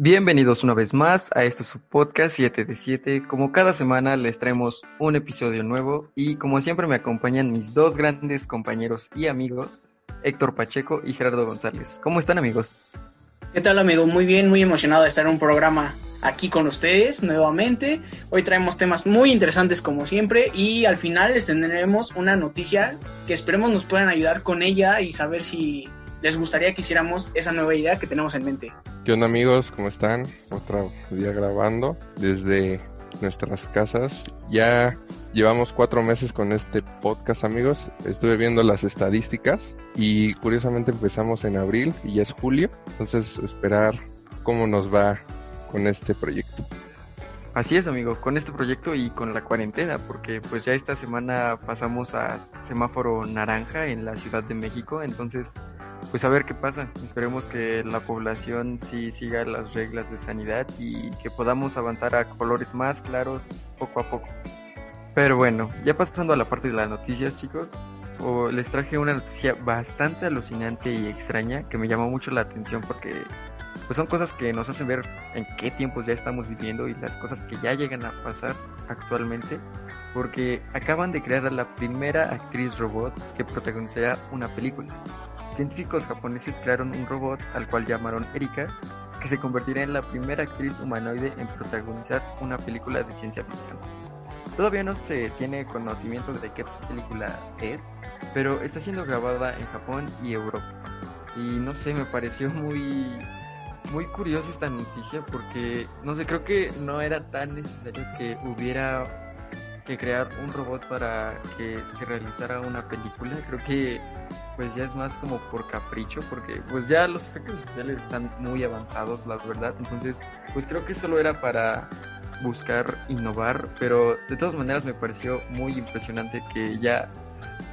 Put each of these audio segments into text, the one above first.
Bienvenidos una vez más a este su podcast 7 de 7. Como cada semana les traemos un episodio nuevo y como siempre me acompañan mis dos grandes compañeros y amigos, Héctor Pacheco y Gerardo González. ¿Cómo están amigos? ¿Qué tal amigo? Muy bien, muy emocionado de estar en un programa aquí con ustedes nuevamente. Hoy traemos temas muy interesantes como siempre y al final les tendremos una noticia que esperemos nos puedan ayudar con ella y saber si les gustaría que hiciéramos esa nueva idea que tenemos en mente. ¿Qué onda amigos? ¿Cómo están? Otro día grabando desde nuestras casas. Ya llevamos cuatro meses con este podcast amigos. Estuve viendo las estadísticas y curiosamente empezamos en abril y ya es julio. Entonces esperar cómo nos va con este proyecto. Así es, amigo, con este proyecto y con la cuarentena, porque pues ya esta semana pasamos a semáforo naranja en la Ciudad de México, entonces pues a ver qué pasa. Esperemos que la población sí siga las reglas de sanidad y que podamos avanzar a colores más claros poco a poco. Pero bueno, ya pasando a la parte de las noticias, chicos, les traje una noticia bastante alucinante y extraña que me llamó mucho la atención porque pues son cosas que nos hacen ver en qué tiempos ya estamos viviendo y las cosas que ya llegan a pasar actualmente porque acaban de crear a la primera actriz robot que protagonizará una película científicos japoneses crearon un robot al cual llamaron Erika, que se convertirá en la primera actriz humanoide en protagonizar una película de ciencia ficción. Todavía no se tiene conocimiento de qué película es, pero está siendo grabada en Japón y Europa. Y no sé, me pareció muy muy curiosa esta noticia porque no sé, creo que no era tan necesario que hubiera que crear un robot para que se realizara una película. Creo que pues ya es más como por capricho, porque pues ya los efectos especiales están muy avanzados, la verdad. Entonces, pues creo que solo era para buscar innovar, pero de todas maneras me pareció muy impresionante que ya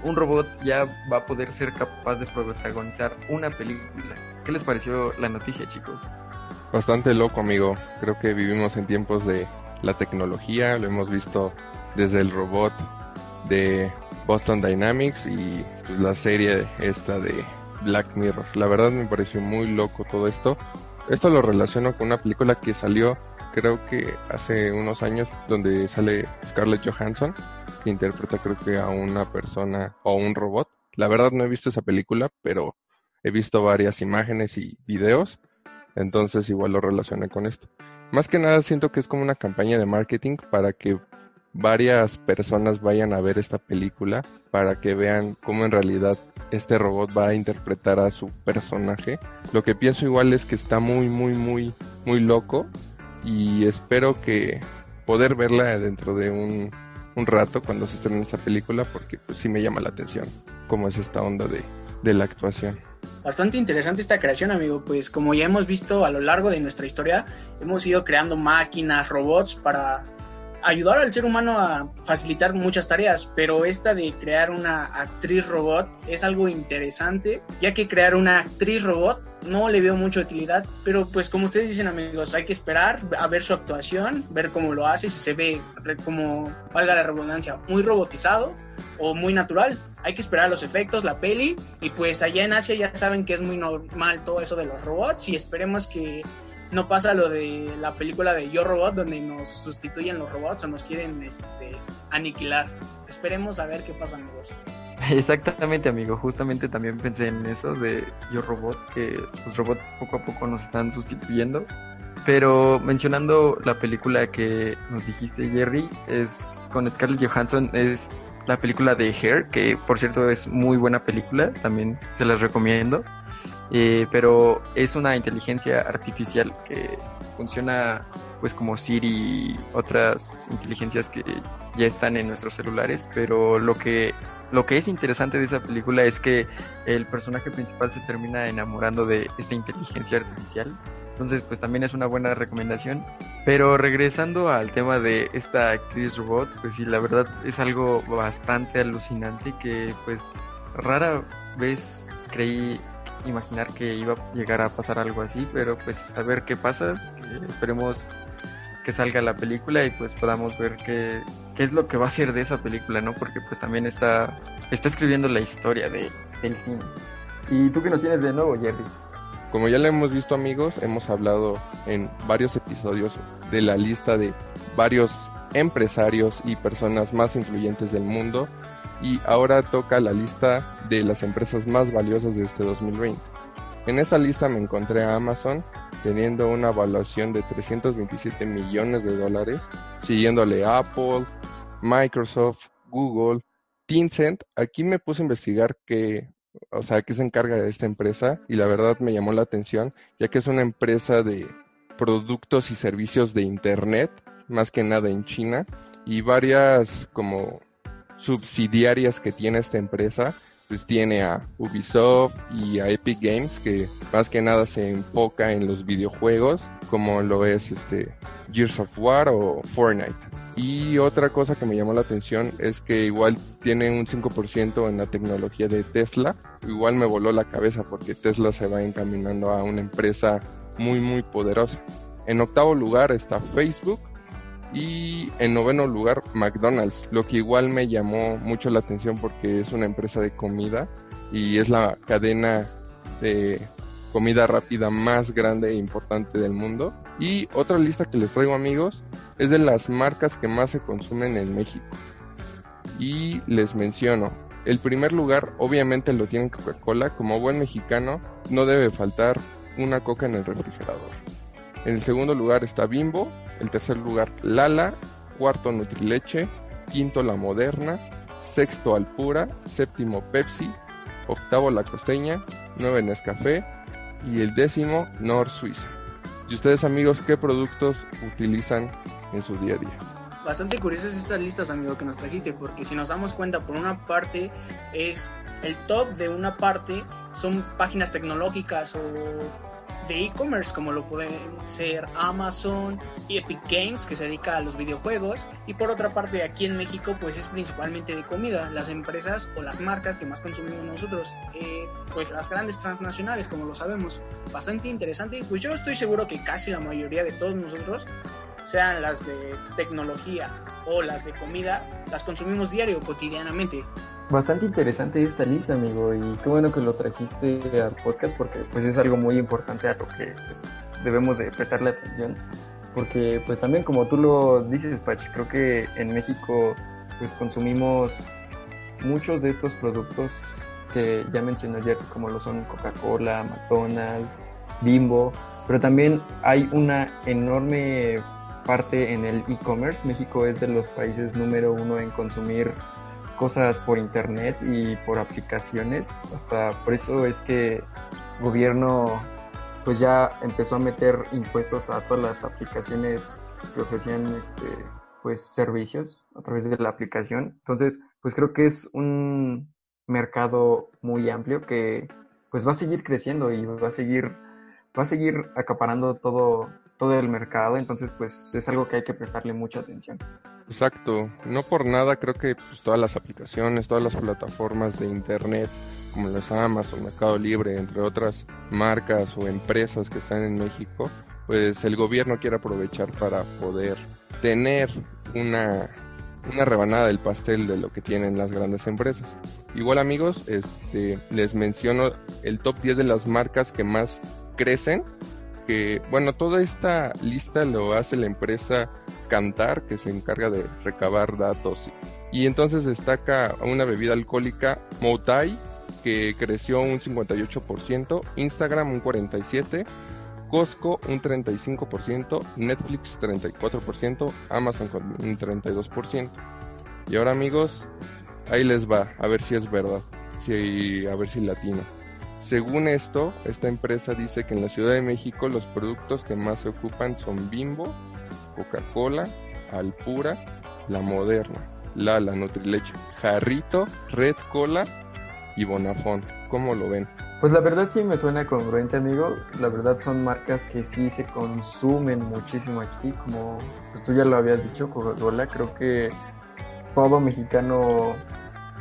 un robot ya va a poder ser capaz de protagonizar una película. ¿Qué les pareció la noticia, chicos? Bastante loco, amigo. Creo que vivimos en tiempos de la tecnología, lo hemos visto desde el robot de Boston Dynamics y pues, la serie esta de Black Mirror. La verdad me pareció muy loco todo esto. Esto lo relaciono con una película que salió creo que hace unos años donde sale Scarlett Johansson que interpreta creo que a una persona o un robot. La verdad no he visto esa película, pero he visto varias imágenes y videos, entonces igual lo relacioné con esto. Más que nada siento que es como una campaña de marketing para que varias personas vayan a ver esta película para que vean cómo en realidad este robot va a interpretar a su personaje. Lo que pienso igual es que está muy, muy, muy, muy loco y espero que poder verla dentro de un, un rato cuando se estrene esta película porque pues sí me llama la atención cómo es esta onda de, de la actuación. Bastante interesante esta creación, amigo, pues como ya hemos visto a lo largo de nuestra historia, hemos ido creando máquinas, robots para ayudar al ser humano a facilitar muchas tareas, pero esta de crear una actriz robot es algo interesante, ya que crear una actriz robot no le veo mucha utilidad, pero pues como ustedes dicen amigos, hay que esperar a ver su actuación, ver cómo lo hace, si se ve como, valga la redundancia, muy robotizado o muy natural. Hay que esperar los efectos, la peli, y pues allá en Asia ya saben que es muy normal todo eso de los robots y esperemos que no pasa lo de la película de Yo Robot, donde nos sustituyen los robots o nos quieren este, aniquilar. Esperemos a ver qué pasa, amigos. Exactamente, amigo. Justamente también pensé en eso de Yo Robot, que los robots poco a poco nos están sustituyendo. Pero mencionando la película que nos dijiste, Jerry, es con Scarlett Johansson, es la película de Hair, que por cierto es muy buena película, también se las recomiendo. Eh, pero es una inteligencia artificial que funciona pues como Siri y otras inteligencias que ya están en nuestros celulares, pero lo que lo que es interesante de esa película es que el personaje principal se termina enamorando de esta inteligencia artificial. Entonces, pues también es una buena recomendación. Pero regresando al tema de esta actriz robot, pues sí, la verdad es algo bastante alucinante que pues rara vez creí imaginar que iba a llegar a pasar algo así, pero pues a ver qué pasa, esperemos que salga la película y pues podamos ver qué, qué es lo que va a ser de esa película, ¿no? Porque pues también está, está escribiendo la historia de, del cine. ¿Y tú qué nos tienes de nuevo, Jerry? Como ya lo hemos visto amigos, hemos hablado en varios episodios de la lista de varios empresarios y personas más influyentes del mundo y ahora toca la lista de las empresas más valiosas de este 2020. En esa lista me encontré a Amazon teniendo una evaluación de 327 millones de dólares, siguiéndole Apple, Microsoft, Google, Tencent. Aquí me puse a investigar qué, o sea, qué se encarga de esta empresa y la verdad me llamó la atención, ya que es una empresa de productos y servicios de internet, más que nada en China, y varias como subsidiarias que tiene esta empresa, pues tiene a Ubisoft y a Epic Games, que más que nada se enfoca en los videojuegos, como lo es este Gears of War o Fortnite. Y otra cosa que me llamó la atención es que igual tiene un 5% en la tecnología de Tesla. Igual me voló la cabeza porque Tesla se va encaminando a una empresa muy muy poderosa. En octavo lugar está Facebook, y en noveno lugar, McDonald's, lo que igual me llamó mucho la atención porque es una empresa de comida y es la cadena de comida rápida más grande e importante del mundo. Y otra lista que les traigo amigos es de las marcas que más se consumen en México. Y les menciono, el primer lugar obviamente lo tiene Coca-Cola, como buen mexicano no debe faltar una coca en el refrigerador. En el segundo lugar está Bimbo, el tercer lugar Lala, cuarto Nutrileche, quinto La Moderna, sexto Alpura, séptimo Pepsi, octavo La Costeña, nueve Nescafé y el décimo Nor Suiza. ¿Y ustedes amigos qué productos utilizan en su día a día? Bastante curiosas estas listas, amigo, que nos trajiste, porque si nos damos cuenta, por una parte es el top de una parte son páginas tecnológicas o de e-commerce como lo pueden ser Amazon y Epic Games que se dedica a los videojuegos. Y por otra parte aquí en México pues es principalmente de comida. Las empresas o las marcas que más consumimos nosotros eh, pues las grandes transnacionales como lo sabemos. Bastante interesante. Y pues yo estoy seguro que casi la mayoría de todos nosotros sean las de tecnología o las de comida las consumimos diario cotidianamente Bastante interesante esta lista, amigo, y qué bueno que lo trajiste al podcast porque pues es algo muy importante a lo que pues, debemos de prestarle atención. Porque pues también como tú lo dices, Pach, creo que en México pues consumimos muchos de estos productos que ya mencioné ayer, como lo son Coca-Cola, McDonald's, Bimbo, pero también hay una enorme parte en el e-commerce. México es de los países número uno en consumir cosas por internet y por aplicaciones. Hasta por eso es que el gobierno pues ya empezó a meter impuestos a todas las aplicaciones que ofrecían este pues servicios a través de la aplicación. Entonces, pues creo que es un mercado muy amplio que pues va a seguir creciendo y va a seguir va a seguir acaparando todo todo el mercado, entonces pues es algo que hay que prestarle mucha atención. Exacto, no por nada creo que pues, todas las aplicaciones, todas las plataformas de internet, como las Amazon, Mercado Libre, entre otras marcas o empresas que están en México, pues el gobierno quiere aprovechar para poder tener una, una rebanada del pastel de lo que tienen las grandes empresas. Igual amigos, este, les menciono el top 10 de las marcas que más crecen bueno, toda esta lista lo hace la empresa Cantar, que se encarga de recabar datos. Y entonces destaca una bebida alcohólica, Moutai, que creció un 58%, Instagram un 47%, Costco un 35%, Netflix 34%, Amazon un 32%. Y ahora amigos, ahí les va, a ver si es verdad, si, a ver si latino. Según esto, esta empresa dice que en la Ciudad de México los productos que más se ocupan son Bimbo, Coca-Cola, Alpura, La Moderna, Lala, Nutrileche, Jarrito, Red Cola y Bonafón. ¿Cómo lo ven? Pues la verdad sí me suena congruente, amigo. La verdad son marcas que sí se consumen muchísimo aquí, como pues tú ya lo habías dicho, Coca-Cola. Creo que todo mexicano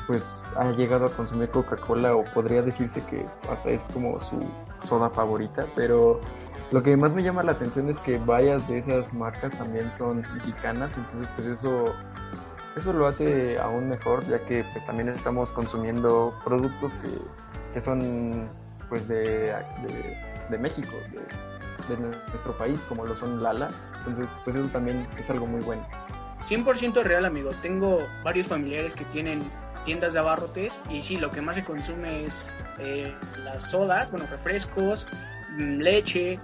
pues ha llegado a consumir Coca-Cola o podría decirse que hasta es como su soda favorita, pero lo que más me llama la atención es que varias de esas marcas también son mexicanas, entonces pues eso eso lo hace aún mejor ya que pues, también estamos consumiendo productos que, que son pues de, de, México, de, nuestro país, como lo son Lala. Entonces, pues eso también es algo muy bueno. 100% real, amigo. Tengo varios familiares que tienen tiendas de abarrotes y sí, lo que más se consume es eh, las sodas, bueno, refrescos, mm, leche,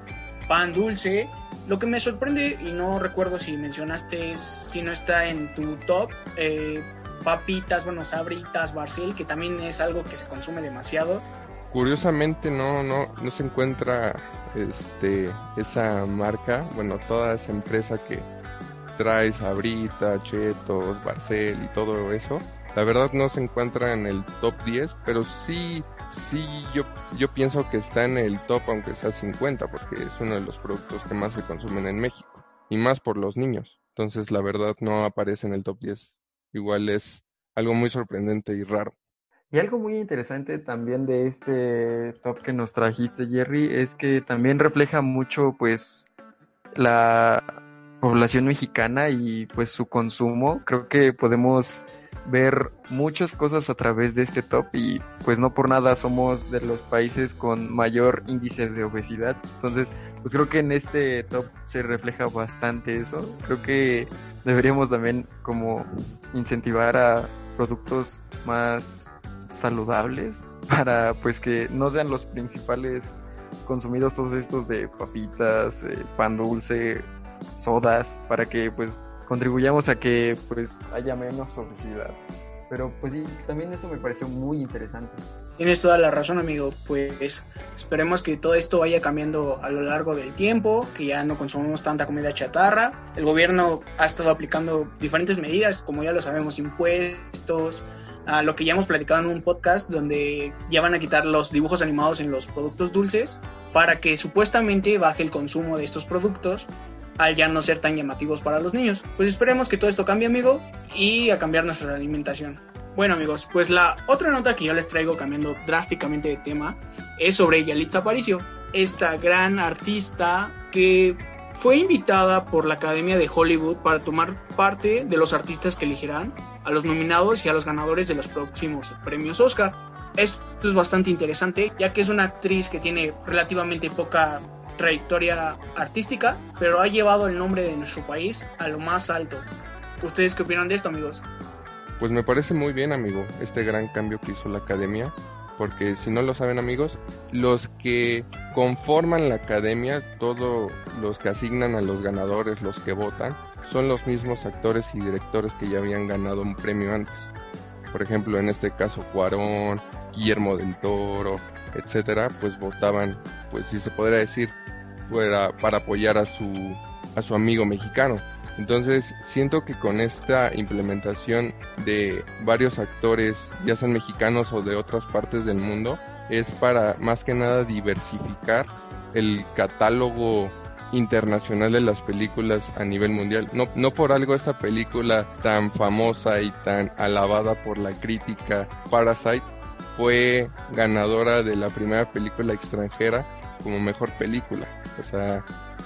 pan dulce. Lo que me sorprende, y no recuerdo si mencionaste, si no está en tu top, eh, papitas, bueno, sabritas, Barcel, que también es algo que se consume demasiado. Curiosamente no, no, no se encuentra este, esa marca, bueno, toda esa empresa que trae Sabrita, Chetos, Barcel y todo eso. La verdad no se encuentra en el top 10, pero sí, sí, yo, yo pienso que está en el top aunque sea 50, porque es uno de los productos que más se consumen en México, y más por los niños. Entonces la verdad no aparece en el top 10 igual es algo muy sorprendente y raro. Y algo muy interesante también de este top que nos trajiste, Jerry, es que también refleja mucho, pues, la población mexicana y, pues, su consumo. Creo que podemos ver muchas cosas a través de este top y, pues, no por nada somos de los países con mayor índice de obesidad. Entonces, pues creo que en este top se refleja bastante eso. Creo que deberíamos también como incentivar a productos más saludables para pues que no sean los principales consumidos todos estos de papitas, eh, pan dulce, sodas, para que pues contribuyamos a que pues haya menos obesidad. Pero pues sí, también eso me pareció muy interesante. Tienes toda la razón, amigo. Pues esperemos que todo esto vaya cambiando a lo largo del tiempo, que ya no consumamos tanta comida chatarra. El gobierno ha estado aplicando diferentes medidas, como ya lo sabemos, impuestos, a lo que ya hemos platicado en un podcast donde ya van a quitar los dibujos animados en los productos dulces para que supuestamente baje el consumo de estos productos al ya no ser tan llamativos para los niños. Pues esperemos que todo esto cambie, amigo, y a cambiar nuestra alimentación. Bueno, amigos, pues la otra nota que yo les traigo cambiando drásticamente de tema es sobre Yalitza Aparicio, esta gran artista que fue invitada por la Academia de Hollywood para tomar parte de los artistas que elegirán a los nominados y a los ganadores de los próximos premios Oscar. Esto es bastante interesante, ya que es una actriz que tiene relativamente poca trayectoria artística, pero ha llevado el nombre de nuestro país a lo más alto. ¿Ustedes qué opinan de esto, amigos? Pues me parece muy bien, amigo, este gran cambio que hizo la academia, porque si no lo saben, amigos, los que conforman la academia, todos los que asignan a los ganadores, los que votan, son los mismos actores y directores que ya habían ganado un premio antes. Por ejemplo, en este caso, Cuarón, Guillermo del Toro, etcétera, pues votaban, pues si se podría decir, para apoyar a su, a su amigo mexicano. Entonces siento que con esta implementación de varios actores, ya sean mexicanos o de otras partes del mundo, es para más que nada diversificar el catálogo internacional de las películas a nivel mundial. No, no por algo esta película tan famosa y tan alabada por la crítica, Parasite, fue ganadora de la primera película extranjera como mejor película. O sea,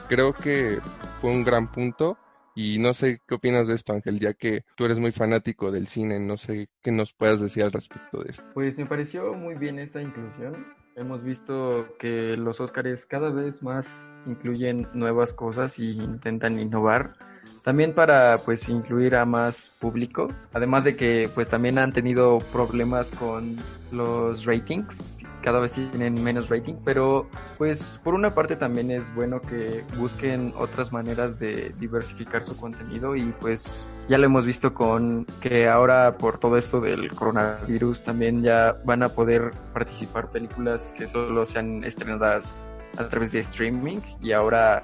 creo que fue un gran punto. Y no sé qué opinas de esto, Ángel, ya que tú eres muy fanático del cine, no sé qué nos puedas decir al respecto de esto. Pues me pareció muy bien esta inclusión. Hemos visto que los Óscares cada vez más incluyen nuevas cosas y intentan innovar también para pues incluir a más público además de que pues también han tenido problemas con los ratings cada vez tienen menos rating pero pues por una parte también es bueno que busquen otras maneras de diversificar su contenido y pues ya lo hemos visto con que ahora por todo esto del coronavirus también ya van a poder participar películas que solo sean estrenadas a través de streaming y ahora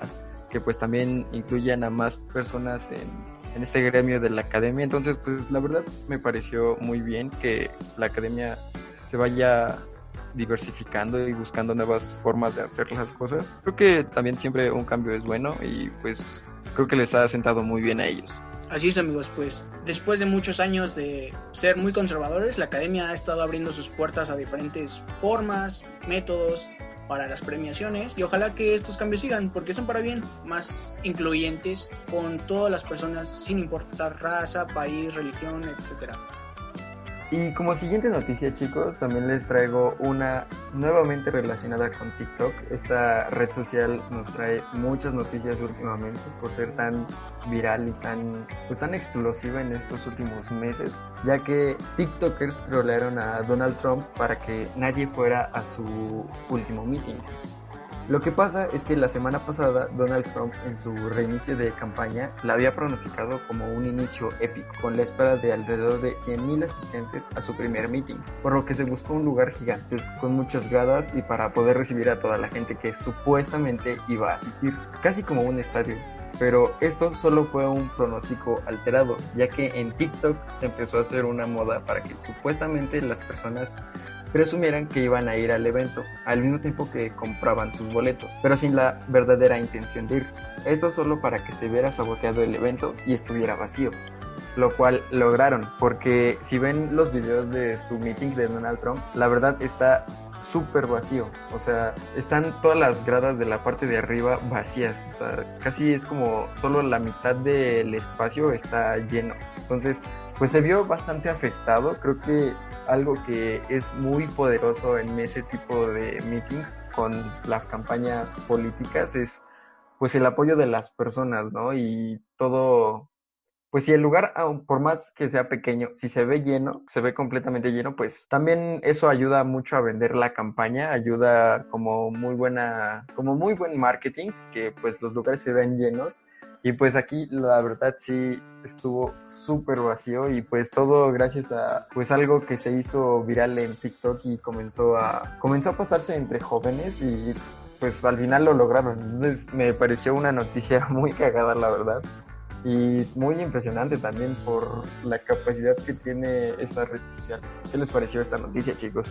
que pues también incluyan a más personas en, en este gremio de la academia. Entonces, pues la verdad me pareció muy bien que la academia se vaya diversificando y buscando nuevas formas de hacer las cosas. Creo que también siempre un cambio es bueno y pues creo que les ha sentado muy bien a ellos. Así es amigos, pues después de muchos años de ser muy conservadores, la academia ha estado abriendo sus puertas a diferentes formas, métodos para las premiaciones y ojalá que estos cambios sigan porque son para bien, más incluyentes con todas las personas sin importar raza, país, religión, etcétera. Y como siguiente noticia, chicos, también les traigo una nuevamente relacionada con TikTok. Esta red social nos trae muchas noticias últimamente por ser tan viral y tan, pues, tan explosiva en estos últimos meses, ya que TikTokers trolearon a Donald Trump para que nadie fuera a su último meeting. Lo que pasa es que la semana pasada Donald Trump en su reinicio de campaña la había pronosticado como un inicio épico, con la espera de alrededor de 100.000 asistentes a su primer meeting, por lo que se buscó un lugar gigantesco con muchas gradas y para poder recibir a toda la gente que supuestamente iba a asistir, casi como un estadio. Pero esto solo fue un pronóstico alterado, ya que en TikTok se empezó a hacer una moda para que supuestamente las personas presumieran que iban a ir al evento al mismo tiempo que compraban sus boletos, pero sin la verdadera intención de ir. Esto solo para que se viera saboteado el evento y estuviera vacío. Lo cual lograron, porque si ven los videos de su meeting de Donald Trump, la verdad está súper vacío. O sea, están todas las gradas de la parte de arriba vacías. O sea, casi es como solo la mitad del espacio está lleno. Entonces, pues se vio bastante afectado. Creo que algo que es muy poderoso en ese tipo de meetings con las campañas políticas es pues el apoyo de las personas, ¿no? Y todo, pues si el lugar, por más que sea pequeño, si se ve lleno, se ve completamente lleno, pues también eso ayuda mucho a vender la campaña, ayuda como muy buena, como muy buen marketing, que pues los lugares se ven llenos y pues aquí la verdad sí estuvo súper vacío y pues todo gracias a pues algo que se hizo viral en TikTok y comenzó a comenzó a pasarse entre jóvenes y pues al final lo lograron. Entonces me pareció una noticia muy cagada la verdad y muy impresionante también por la capacidad que tiene esta red social. ¿Qué les pareció esta noticia, chicos?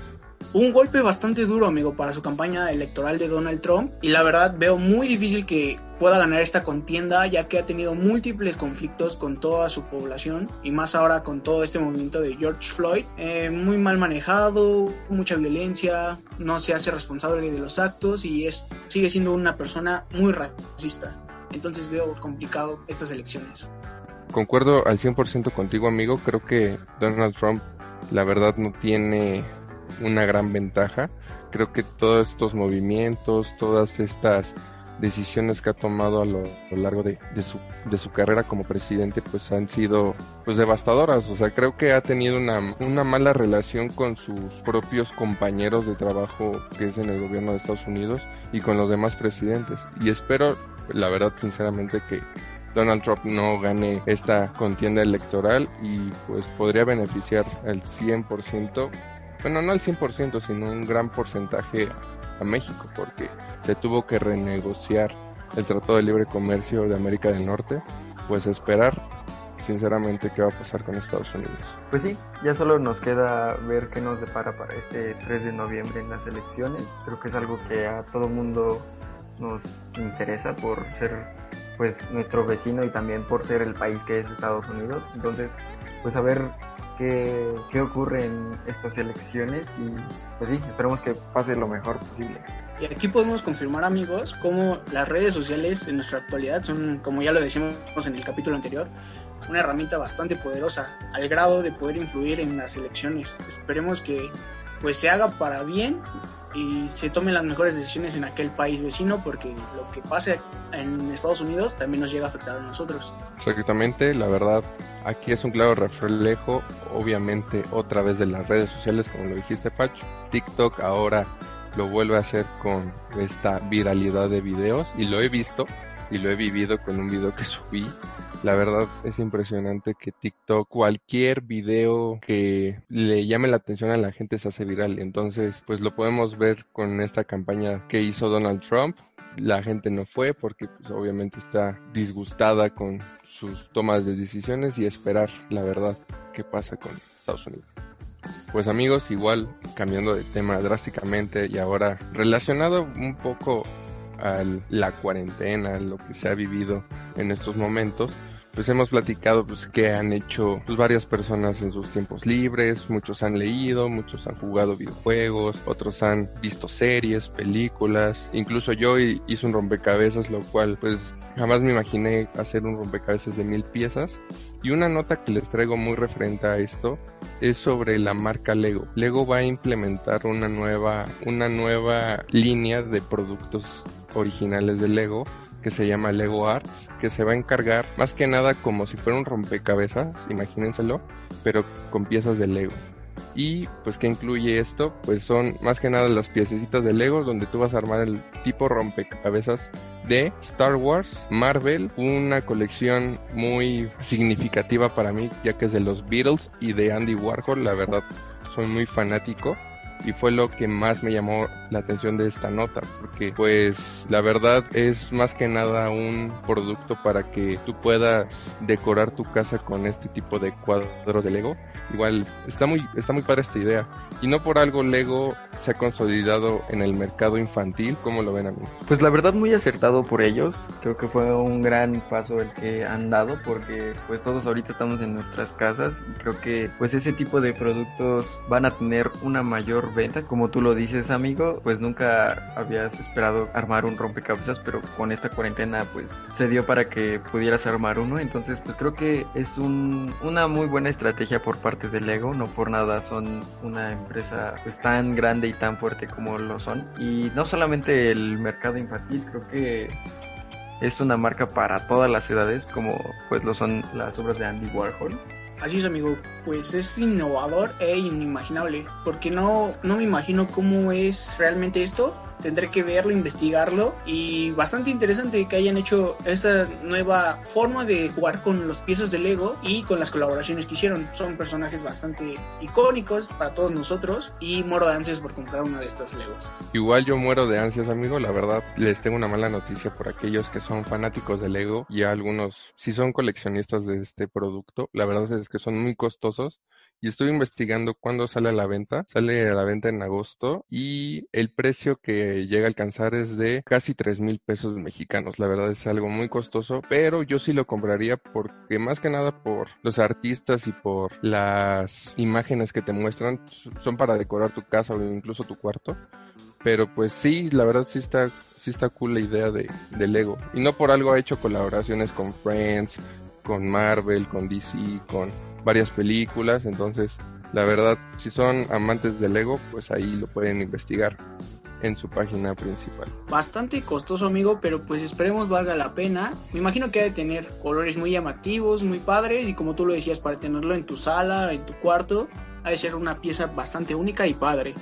Un golpe bastante duro, amigo, para su campaña electoral de Donald Trump y la verdad veo muy difícil que pueda ganar esta contienda ya que ha tenido múltiples conflictos con toda su población y más ahora con todo este movimiento de George Floyd, eh, muy mal manejado, mucha violencia, no se hace responsable de los actos y es, sigue siendo una persona muy racista entonces veo complicado estas elecciones. Concuerdo al 100% contigo, amigo. Creo que Donald Trump, la verdad, no tiene una gran ventaja. Creo que todos estos movimientos, todas estas decisiones que ha tomado a lo, largo de, su, de su carrera como presidente pues han sido pues devastadoras. O sea, creo que ha tenido una, una mala relación con sus propios compañeros de trabajo que es en el gobierno de Estados Unidos y con los demás presidentes. Y espero la verdad sinceramente que Donald Trump no gane esta contienda electoral y pues podría beneficiar al 100%, bueno no al 100% sino un gran porcentaje a México porque se tuvo que renegociar el Tratado de Libre Comercio de América del Norte, pues esperar sinceramente qué va a pasar con Estados Unidos. Pues sí, ya solo nos queda ver qué nos depara para este 3 de noviembre en las elecciones. Creo que es algo que a todo mundo nos interesa por ser pues nuestro vecino y también por ser el país que es Estados Unidos. Entonces, pues a ver qué, qué ocurre en estas elecciones y pues sí, esperemos que pase lo mejor posible. Y aquí podemos confirmar amigos cómo las redes sociales en nuestra actualidad son, como ya lo decimos en el capítulo anterior, una herramienta bastante poderosa al grado de poder influir en las elecciones. Esperemos que pues se haga para bien y se tomen las mejores decisiones en aquel país vecino porque lo que pase en Estados Unidos también nos llega a afectar a nosotros. Exactamente, la verdad, aquí es un claro reflejo, obviamente otra vez de las redes sociales, como lo dijiste Pacho, TikTok ahora lo vuelve a hacer con esta viralidad de videos y lo he visto y lo he vivido con un video que subí la verdad es impresionante que TikTok, cualquier video que le llame la atención a la gente se hace viral. Entonces, pues lo podemos ver con esta campaña que hizo Donald Trump. La gente no fue porque pues, obviamente está disgustada con sus tomas de decisiones y esperar la verdad qué pasa con Estados Unidos. Pues amigos, igual cambiando de tema drásticamente y ahora relacionado un poco a la cuarentena, lo que se ha vivido en estos momentos, pues hemos platicado pues que han hecho pues, varias personas en sus tiempos libres, muchos han leído, muchos han jugado videojuegos, otros han visto series, películas, incluso yo hice un rompecabezas, lo cual pues jamás me imaginé hacer un rompecabezas de mil piezas. Y una nota que les traigo muy referente a esto es sobre la marca Lego. Lego va a implementar una nueva, una nueva línea de productos originales de Lego que se llama Lego Arts, que se va a encargar más que nada como si fuera un rompecabezas, imagínenselo, pero con piezas de Lego. Y pues ¿qué incluye esto? Pues son más que nada las piececitas de Lego donde tú vas a armar el tipo rompecabezas de Star Wars, Marvel, una colección muy significativa para mí ya que es de los Beatles y de Andy Warhol, la verdad soy muy fanático y fue lo que más me llamó la atención de esta nota porque pues la verdad es más que nada un producto para que tú puedas decorar tu casa con este tipo de cuadros de Lego. Igual está muy está muy padre esta idea. Y no por algo Lego se ha consolidado en el mercado infantil como lo ven a mí pues la verdad muy acertado por ellos. Creo que fue un gran paso el que han dado porque pues todos ahorita estamos en nuestras casas. Y creo que pues ese tipo de productos van a tener una mayor venta. Como tú lo dices, amigo, pues nunca habías esperado armar un rompecabezas, pero con esta cuarentena pues se dio para que pudieras armar uno. Entonces pues creo que es un, una muy buena estrategia por parte de Lego. No por nada son una empresa pues tan grande y tan fuerte como lo son. Y no solamente el mercado infantil, creo que es una marca para todas las edades como pues lo son las obras de Andy Warhol Así es, amigo, pues es innovador e inimaginable, porque no, no me imagino cómo es realmente esto, tendré que verlo, investigarlo y bastante interesante que hayan hecho esta nueva forma de jugar con los piezas de Lego y con las colaboraciones que hicieron. Son personajes bastante icónicos para todos nosotros y muero de ansias por comprar uno de estos Legos. Igual yo muero de ansias, amigo, la verdad les tengo una mala noticia por aquellos que son fanáticos de Lego y algunos si son coleccionistas de este producto, la verdad es que son muy costosos y estuve investigando cuándo sale a la venta. Sale a la venta en agosto y el precio que llega a alcanzar es de casi 3 mil pesos mexicanos. La verdad es algo muy costoso, pero yo sí lo compraría porque más que nada por los artistas y por las imágenes que te muestran son para decorar tu casa o incluso tu cuarto. Pero pues sí, la verdad sí está, sí está cool la idea de, de Lego. Y no por algo ha hecho colaboraciones con Friends, con Marvel, con DC, con varias películas, entonces la verdad, si son amantes del Lego, pues ahí lo pueden investigar en su página principal. Bastante costoso, amigo, pero pues esperemos valga la pena. Me imagino que ha de tener colores muy llamativos, muy padres, y como tú lo decías, para tenerlo en tu sala, en tu cuarto, ha de ser una pieza bastante única y padre.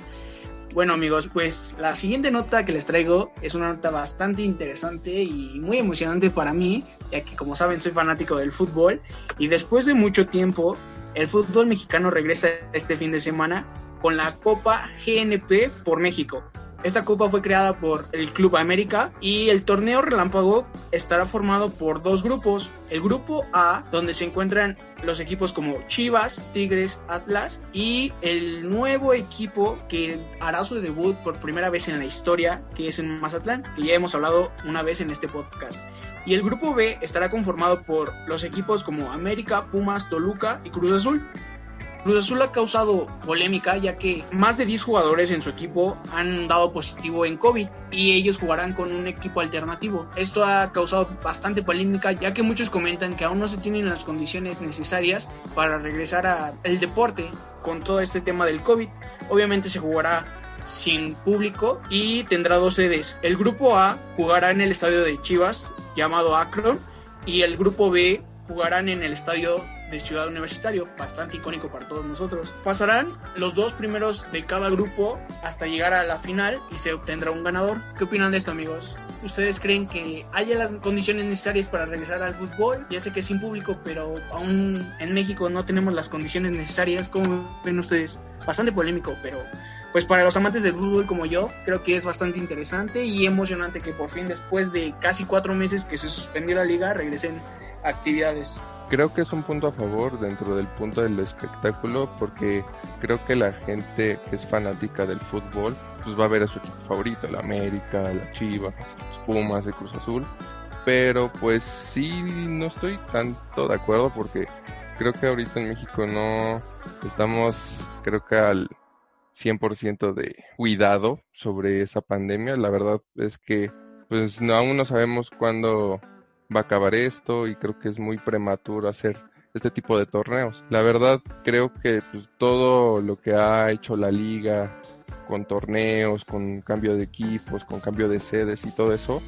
Bueno amigos, pues la siguiente nota que les traigo es una nota bastante interesante y muy emocionante para mí, ya que como saben soy fanático del fútbol y después de mucho tiempo el fútbol mexicano regresa este fin de semana con la Copa GNP por México. Esta copa fue creada por el Club América y el torneo relámpago estará formado por dos grupos. El grupo A, donde se encuentran los equipos como Chivas, Tigres, Atlas y el nuevo equipo que hará su debut por primera vez en la historia, que es en Mazatlán, que ya hemos hablado una vez en este podcast. Y el grupo B estará conformado por los equipos como América, Pumas, Toluca y Cruz Azul. Cruz Azul ha causado polémica ya que más de 10 jugadores en su equipo han dado positivo en COVID y ellos jugarán con un equipo alternativo. Esto ha causado bastante polémica ya que muchos comentan que aún no se tienen las condiciones necesarias para regresar al deporte con todo este tema del COVID. Obviamente se jugará sin público y tendrá dos sedes. El grupo A jugará en el estadio de Chivas llamado Akron y el grupo B jugarán en el estadio de Ciudad Universitario, bastante icónico para todos nosotros. Pasarán los dos primeros de cada grupo hasta llegar a la final y se obtendrá un ganador. ¿Qué opinan de esto, amigos? ¿Ustedes creen que haya las condiciones necesarias para regresar al fútbol? Ya sé que es sin público, pero aún en México no tenemos las condiciones necesarias. ¿Cómo ven ustedes? Bastante polémico, pero pues para los amantes del fútbol como yo, creo que es bastante interesante y emocionante que por fin después de casi cuatro meses que se suspendió la liga regresen actividades creo que es un punto a favor dentro del punto del espectáculo porque creo que la gente que es fanática del fútbol pues va a ver a su equipo favorito, la América, la Chivas, los Pumas, el Cruz Azul pero pues sí, no estoy tanto de acuerdo porque creo que ahorita en México no estamos, creo que al 100% de cuidado sobre esa pandemia. La verdad es que pues no, aún no sabemos cuándo va a acabar esto y creo que es muy prematuro hacer este tipo de torneos. La verdad creo que pues, todo lo que ha hecho la liga con torneos, con cambio de equipos, con cambio de sedes y todo eso,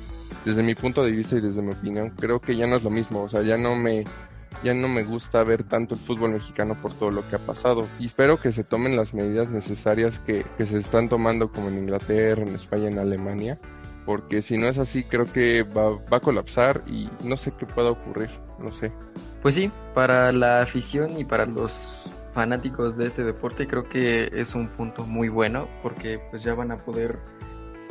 desde mi punto de vista y desde mi opinión, creo que ya no es lo mismo, o sea, ya no me ya no me gusta ver tanto el fútbol mexicano por todo lo que ha pasado. Y espero que se tomen las medidas necesarias que, que se están tomando como en Inglaterra, en España, en Alemania, porque si no es así creo que va, va a colapsar y no sé qué pueda ocurrir, no sé. Pues sí, para la afición y para los fanáticos de este deporte creo que es un punto muy bueno porque pues ya van a poder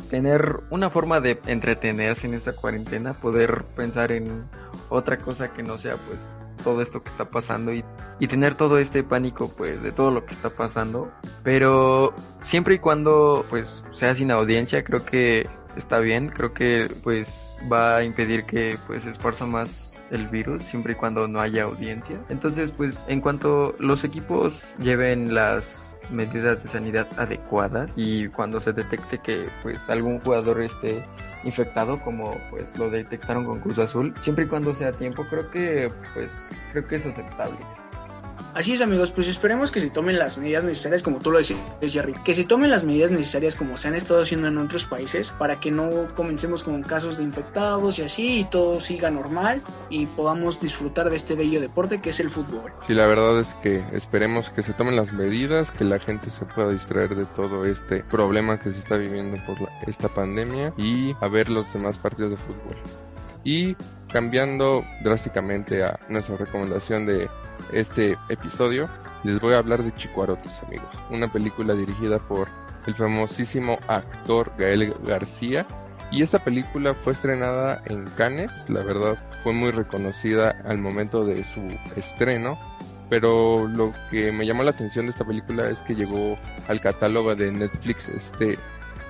tener una forma de entretenerse en esta cuarentena, poder pensar en otra cosa que no sea pues todo esto que está pasando y, y, tener todo este pánico pues de todo lo que está pasando pero siempre y cuando pues sea sin audiencia creo que está bien creo que pues va a impedir que pues esparza más el virus siempre y cuando no haya audiencia. Entonces pues en cuanto los equipos lleven las medidas de sanidad adecuadas y cuando se detecte que pues algún jugador esté infectado como pues lo detectaron con Cruz Azul siempre y cuando sea tiempo creo que pues creo que es aceptable Así es amigos, pues esperemos que se tomen las medidas necesarias como tú lo decías Jerry, que se tomen las medidas necesarias como se han estado haciendo en otros países para que no comencemos con casos de infectados y así y todo siga normal y podamos disfrutar de este bello deporte que es el fútbol. Sí, la verdad es que esperemos que se tomen las medidas, que la gente se pueda distraer de todo este problema que se está viviendo por la, esta pandemia y a ver los demás partidos de fútbol. Y cambiando drásticamente a nuestra recomendación de este episodio, les voy a hablar de Chicuarotes, amigos. Una película dirigida por el famosísimo actor Gael García. Y esta película fue estrenada en Cannes, la verdad fue muy reconocida al momento de su estreno. Pero lo que me llamó la atención de esta película es que llegó al catálogo de Netflix este,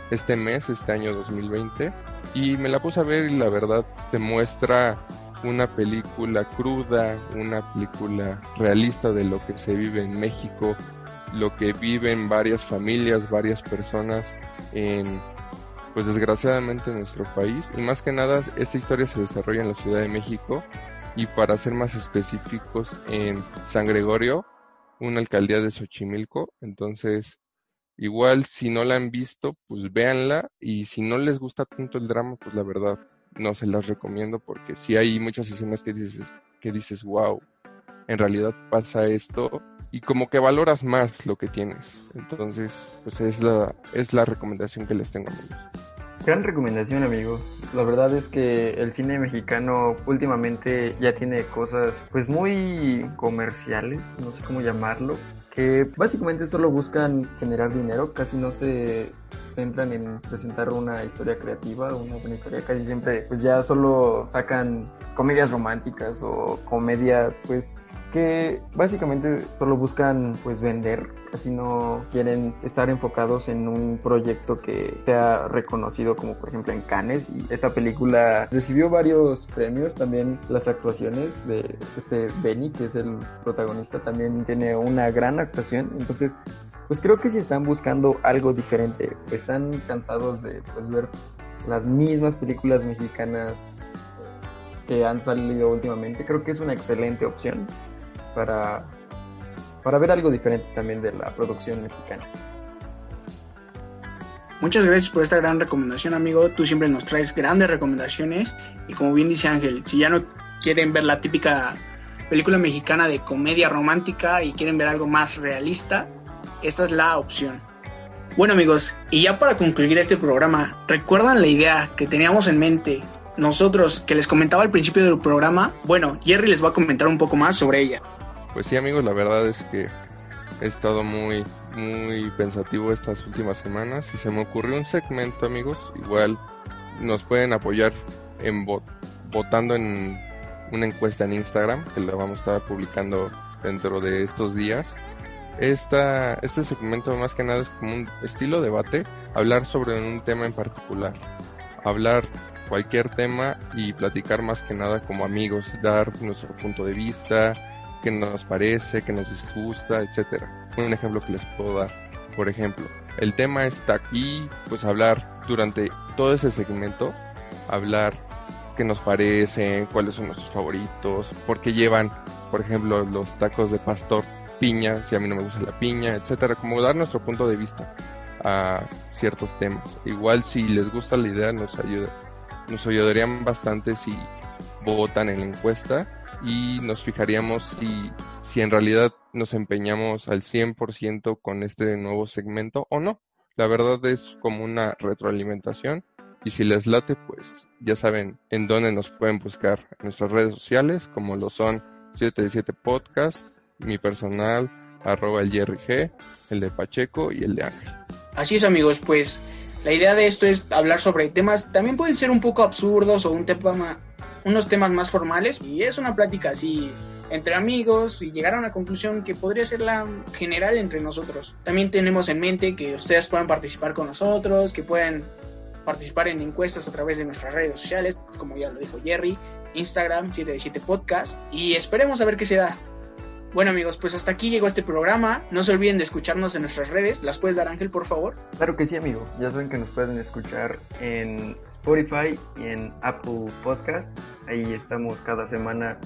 este mes, este año 2020. Y me la puse a ver y la verdad te muestra una película cruda, una película realista de lo que se vive en México, lo que viven varias familias, varias personas en, pues desgraciadamente en nuestro país. Y más que nada, esta historia se desarrolla en la Ciudad de México y para ser más específicos en San Gregorio, una alcaldía de Xochimilco. Entonces, igual si no la han visto, pues véanla y si no les gusta tanto el drama, pues la verdad no se las recomiendo porque si hay muchas escenas que dices, que dices, wow, en realidad pasa esto y como que valoras más lo que tienes. Entonces, pues es la, es la recomendación que les tengo, amigos. Gran recomendación, amigo. La verdad es que el cine mexicano últimamente ya tiene cosas pues muy comerciales, no sé cómo llamarlo, que básicamente solo buscan generar dinero, casi no se centran en presentar una historia creativa, una buena historia, casi siempre pues ya solo sacan comedias románticas o comedias pues que básicamente solo buscan pues vender, casi no quieren estar enfocados en un proyecto que sea reconocido como por ejemplo en Cannes. Y esta película recibió varios premios, también las actuaciones de este Benny que es el protagonista también tiene una gran actuación, entonces pues creo que si están buscando algo diferente, están cansados de pues ver las mismas películas mexicanas que han salido últimamente, creo que es una excelente opción para, para ver algo diferente también de la producción mexicana. Muchas gracias por esta gran recomendación, amigo. Tú siempre nos traes grandes recomendaciones. Y como bien dice Ángel, si ya no quieren ver la típica película mexicana de comedia romántica y quieren ver algo más realista, esta es la opción. Bueno amigos, y ya para concluir este programa, ¿recuerdan la idea que teníamos en mente nosotros que les comentaba al principio del programa? Bueno, Jerry les va a comentar un poco más sobre ella. Pues sí amigos, la verdad es que he estado muy, muy pensativo estas últimas semanas y se me ocurrió un segmento amigos, igual nos pueden apoyar en votando en una encuesta en Instagram que la vamos a estar publicando dentro de estos días esta, este segmento más que nada es como un estilo debate, hablar sobre un tema en particular. hablar cualquier tema y platicar más que nada como amigos, dar nuestro punto de vista, qué nos parece, qué nos disgusta, etcétera. Un ejemplo que les puedo dar, por ejemplo, el tema está aquí, pues hablar durante todo ese segmento, hablar qué nos parecen, cuáles son nuestros favoritos, por qué llevan, por ejemplo, los tacos de pastor piña, si a mí no me gusta la piña, etcétera, como dar nuestro punto de vista a ciertos temas. Igual si les gusta la idea nos ayuda, nos ayudarían bastante si votan en la encuesta y nos fijaríamos si, si en realidad nos empeñamos al 100% con este nuevo segmento o no. La verdad es como una retroalimentación y si les late pues ya saben en dónde nos pueden buscar en nuestras redes sociales como lo son 77 Podcast, mi personal arroba el Jerry el de Pacheco y el de Ángel. Así es amigos, pues la idea de esto es hablar sobre temas, también pueden ser un poco absurdos o un tema, unos temas más formales y es una plática así entre amigos y llegar a una conclusión que podría ser la general entre nosotros. También tenemos en mente que ustedes puedan participar con nosotros, que puedan participar en encuestas a través de nuestras redes sociales, como ya lo dijo Jerry, Instagram 77 Podcast y esperemos a ver qué se da. Bueno amigos, pues hasta aquí llegó este programa. No se olviden de escucharnos en nuestras redes. ¿Las puedes dar Ángel, por favor? Claro que sí, amigo. Ya saben que nos pueden escuchar en Spotify y en Apple Podcast. Ahí estamos cada semana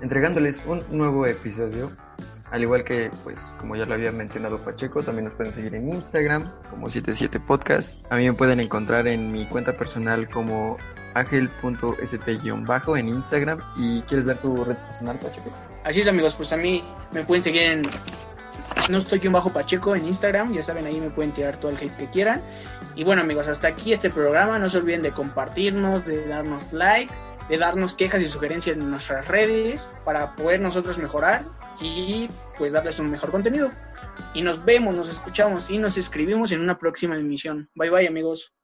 entregándoles un nuevo episodio. Al igual que, pues, como ya lo había mencionado Pacheco, también nos pueden seguir en Instagram como 77 Podcast. A mí me pueden encontrar en mi cuenta personal como ángel.sp- en Instagram. ¿Y quieres dar tu red personal, Pacheco? Así es amigos, pues a mí me pueden seguir en no estoy un bajo Pacheco en Instagram, ya saben ahí me pueden tirar todo el hate que quieran. Y bueno amigos, hasta aquí este programa, no se olviden de compartirnos, de darnos like, de darnos quejas y sugerencias en nuestras redes para poder nosotros mejorar y pues darles un mejor contenido. Y nos vemos, nos escuchamos y nos escribimos en una próxima emisión. Bye bye amigos.